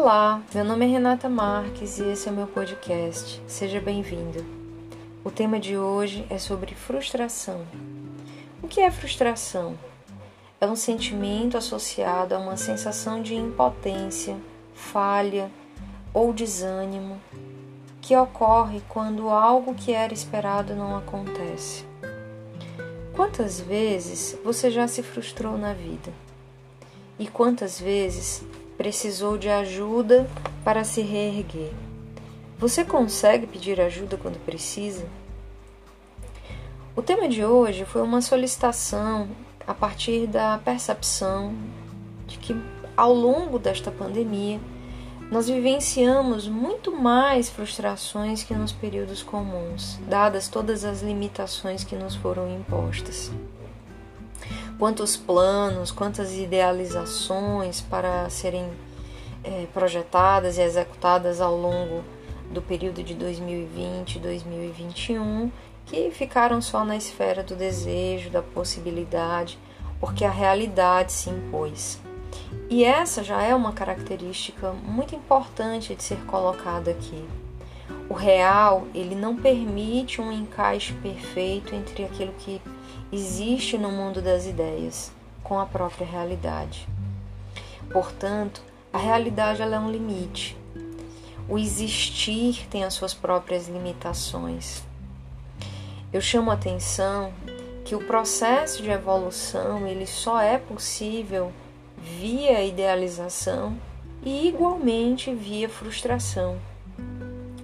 Olá, meu nome é Renata Marques e esse é o meu podcast. Seja bem-vindo. O tema de hoje é sobre frustração. O que é frustração? É um sentimento associado a uma sensação de impotência, falha ou desânimo que ocorre quando algo que era esperado não acontece. Quantas vezes você já se frustrou na vida? E quantas vezes precisou de ajuda para se reerguer. Você consegue pedir ajuda quando precisa? O tema de hoje foi uma solicitação a partir da percepção de que ao longo desta pandemia nós vivenciamos muito mais frustrações que nos períodos comuns, dadas todas as limitações que nos foram impostas quantos planos, quantas idealizações para serem é, projetadas e executadas ao longo do período de 2020 e 2021 que ficaram só na esfera do desejo, da possibilidade, porque a realidade se impôs. E essa já é uma característica muito importante de ser colocada aqui. O real, ele não permite um encaixe perfeito entre aquilo que existe no mundo das ideias com a própria realidade. Portanto, a realidade é um limite. O existir tem as suas próprias limitações. Eu chamo a atenção que o processo de evolução ele só é possível via idealização e igualmente via frustração.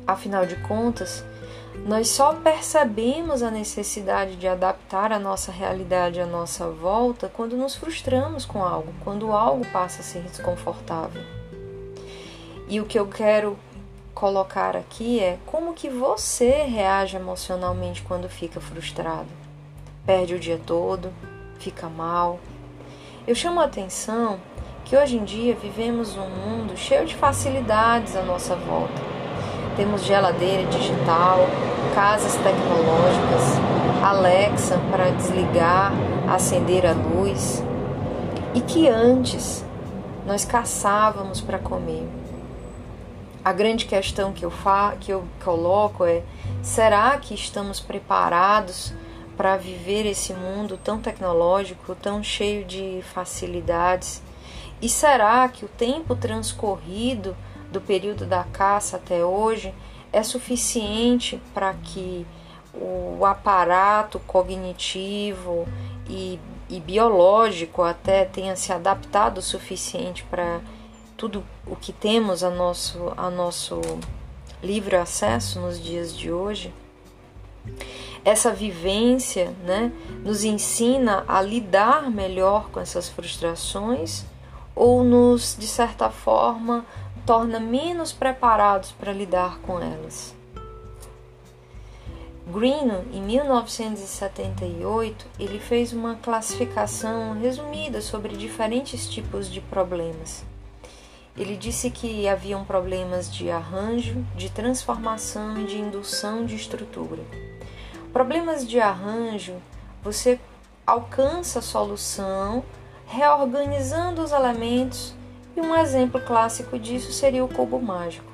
Afinal de contas, nós só percebemos a necessidade de adaptar a nossa realidade à nossa volta quando nos frustramos com algo, quando algo passa a ser desconfortável. E o que eu quero colocar aqui é como que você reage emocionalmente quando fica frustrado. Perde o dia todo, fica mal. Eu chamo a atenção que hoje em dia vivemos um mundo cheio de facilidades à nossa volta temos geladeira digital, casas tecnológicas, Alexa para desligar, acender a luz. E que antes nós caçávamos para comer. A grande questão que eu, fa que eu coloco é: será que estamos preparados para viver esse mundo tão tecnológico, tão cheio de facilidades? E será que o tempo transcorrido do período da caça até hoje é suficiente para que o aparato cognitivo e, e biológico até tenha se adaptado o suficiente para tudo o que temos a nosso, a nosso livre acesso nos dias de hoje. Essa vivência né, nos ensina a lidar melhor com essas frustrações ou nos, de certa forma, torna menos preparados para lidar com elas. Greeno, em 1978, ele fez uma classificação resumida sobre diferentes tipos de problemas. Ele disse que haviam problemas de arranjo, de transformação e de indução de estrutura. Problemas de arranjo, você alcança a solução reorganizando os elementos e um exemplo clássico disso seria o cubo mágico.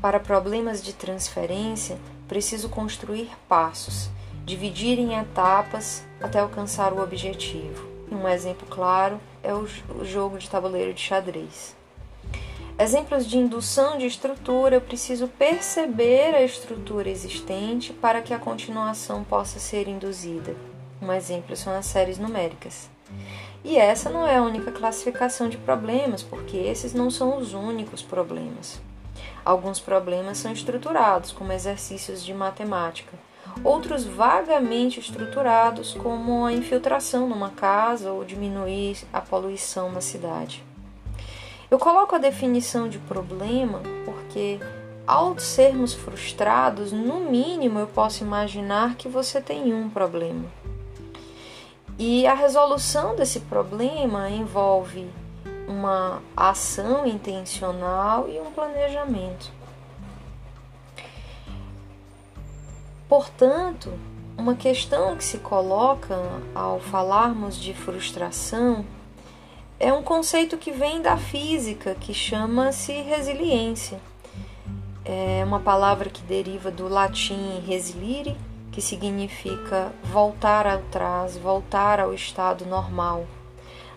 Para problemas de transferência, preciso construir passos, dividir em etapas até alcançar o objetivo. Um exemplo claro é o jogo de tabuleiro de xadrez. Exemplos de indução de estrutura, eu preciso perceber a estrutura existente para que a continuação possa ser induzida. Um exemplo são as séries numéricas. E essa não é a única classificação de problemas, porque esses não são os únicos problemas. Alguns problemas são estruturados, como exercícios de matemática, outros vagamente estruturados, como a infiltração numa casa ou diminuir a poluição na cidade. Eu coloco a definição de problema porque, ao sermos frustrados, no mínimo eu posso imaginar que você tem um problema. E a resolução desse problema envolve uma ação intencional e um planejamento. Portanto, uma questão que se coloca ao falarmos de frustração é um conceito que vem da física, que chama-se resiliência. É uma palavra que deriva do latim resilire, que significa voltar atrás, voltar ao estado normal.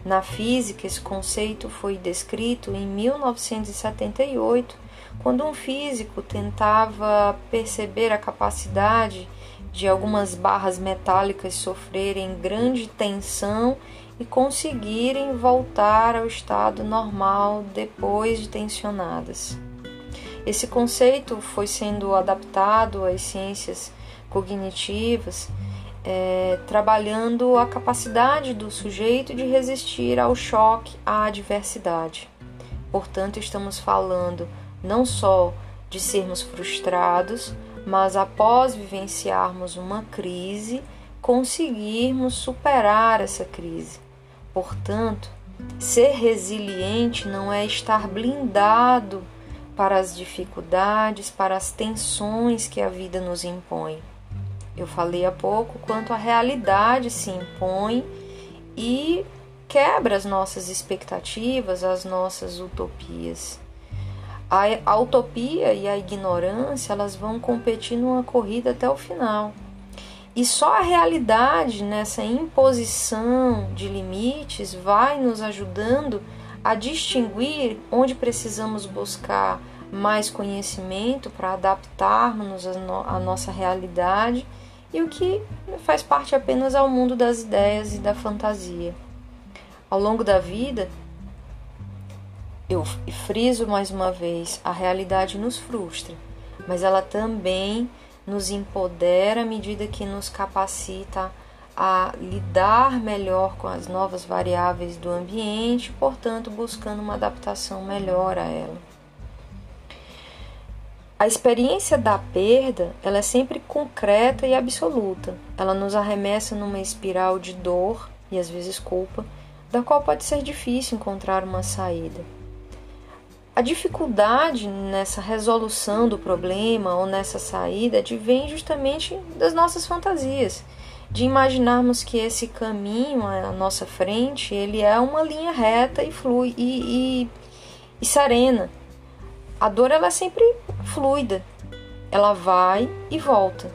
Na física, esse conceito foi descrito em 1978, quando um físico tentava perceber a capacidade de algumas barras metálicas sofrerem grande tensão e conseguirem voltar ao estado normal depois de tensionadas. Esse conceito foi sendo adaptado às ciências cognitivas é, trabalhando a capacidade do sujeito de resistir ao choque, à adversidade. Portanto, estamos falando não só de sermos frustrados, mas após vivenciarmos uma crise, conseguirmos superar essa crise. Portanto, ser resiliente não é estar blindado para as dificuldades, para as tensões que a vida nos impõe. Eu falei há pouco quanto a realidade se impõe e quebra as nossas expectativas, as nossas utopias. A, a utopia e a ignorância elas vão competir numa corrida até o final. E só a realidade nessa imposição de limites vai nos ajudando a distinguir onde precisamos buscar mais conhecimento para adaptarmos à nossa realidade e o que faz parte apenas ao mundo das ideias e da fantasia. Ao longo da vida, eu friso mais uma vez, a realidade nos frustra, mas ela também nos empodera à medida que nos capacita a lidar melhor com as novas variáveis do ambiente, portanto, buscando uma adaptação melhor a ela. A experiência da perda, ela é sempre concreta e absoluta. Ela nos arremessa numa espiral de dor e às vezes culpa, da qual pode ser difícil encontrar uma saída. A dificuldade nessa resolução do problema ou nessa saída advém justamente das nossas fantasias, de imaginarmos que esse caminho à nossa frente ele é uma linha reta e flui e, e, e serena a dor ela é sempre fluida, ela vai e volta.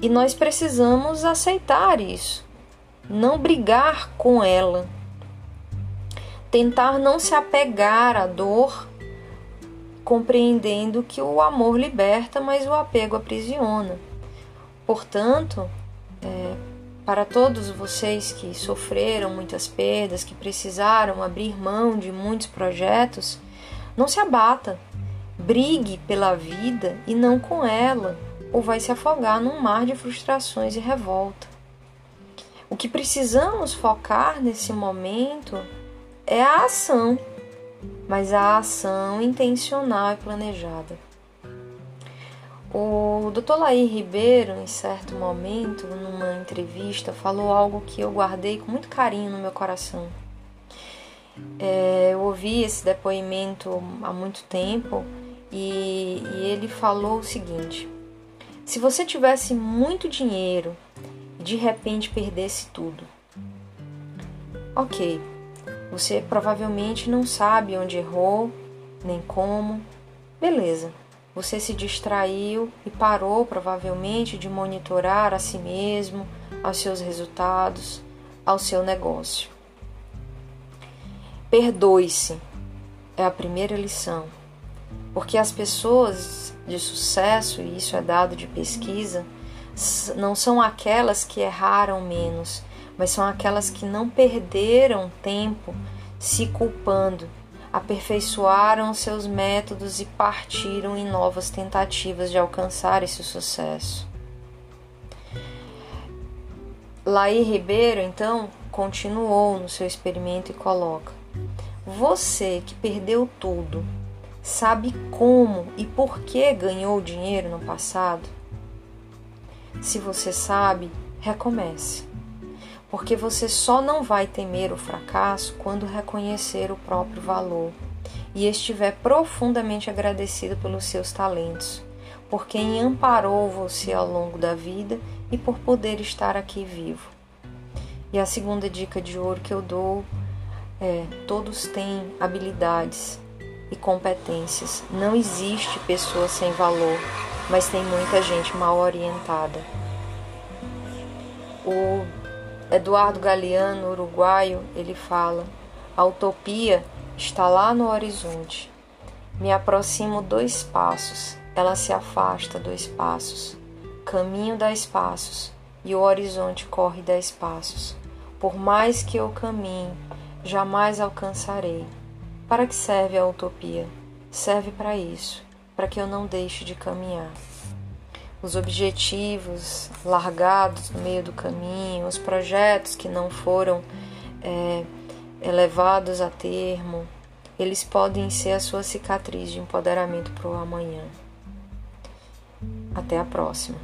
E nós precisamos aceitar isso, não brigar com ela, tentar não se apegar à dor, compreendendo que o amor liberta, mas o apego aprisiona. Portanto, é, para todos vocês que sofreram muitas perdas, que precisaram abrir mão de muitos projetos, não se abata, Brigue pela vida e não com ela, ou vai se afogar num mar de frustrações e revolta. O que precisamos focar nesse momento é a ação, mas a ação intencional e planejada. O Dr. Laí Ribeiro, em certo momento, numa entrevista, falou algo que eu guardei com muito carinho no meu coração. É, eu ouvi esse depoimento há muito tempo e, e ele falou o seguinte: se você tivesse muito dinheiro e de repente perdesse tudo, ok, você provavelmente não sabe onde errou, nem como, beleza. Você se distraiu e parou provavelmente de monitorar a si mesmo, aos seus resultados, ao seu negócio. Perdoe-se é a primeira lição. Porque as pessoas de sucesso, e isso é dado de pesquisa, não são aquelas que erraram menos, mas são aquelas que não perderam tempo se culpando, aperfeiçoaram seus métodos e partiram em novas tentativas de alcançar esse sucesso. Laí Ribeiro, então, continuou no seu experimento e coloca: Você que perdeu tudo, sabe como e por que ganhou dinheiro no passado? Se você sabe, recomece. Porque você só não vai temer o fracasso quando reconhecer o próprio valor e estiver profundamente agradecido pelos seus talentos, por quem amparou você ao longo da vida e por poder estar aqui vivo. E a segunda dica de ouro que eu dou É, todos têm habilidades e competências. Não existe pessoa sem valor, mas tem muita gente mal orientada. O Eduardo Galeano, uruguaio, ele fala: a utopia está lá no horizonte. Me aproximo dois passos, ela se afasta dois passos. Caminho dez passos e o horizonte corre dez passos. Por mais que eu caminhe, jamais alcançarei. Para que serve a utopia? Serve para isso, para que eu não deixe de caminhar. Os objetivos largados no meio do caminho, os projetos que não foram é, elevados a termo, eles podem ser a sua cicatriz de empoderamento para o amanhã. Até a próxima.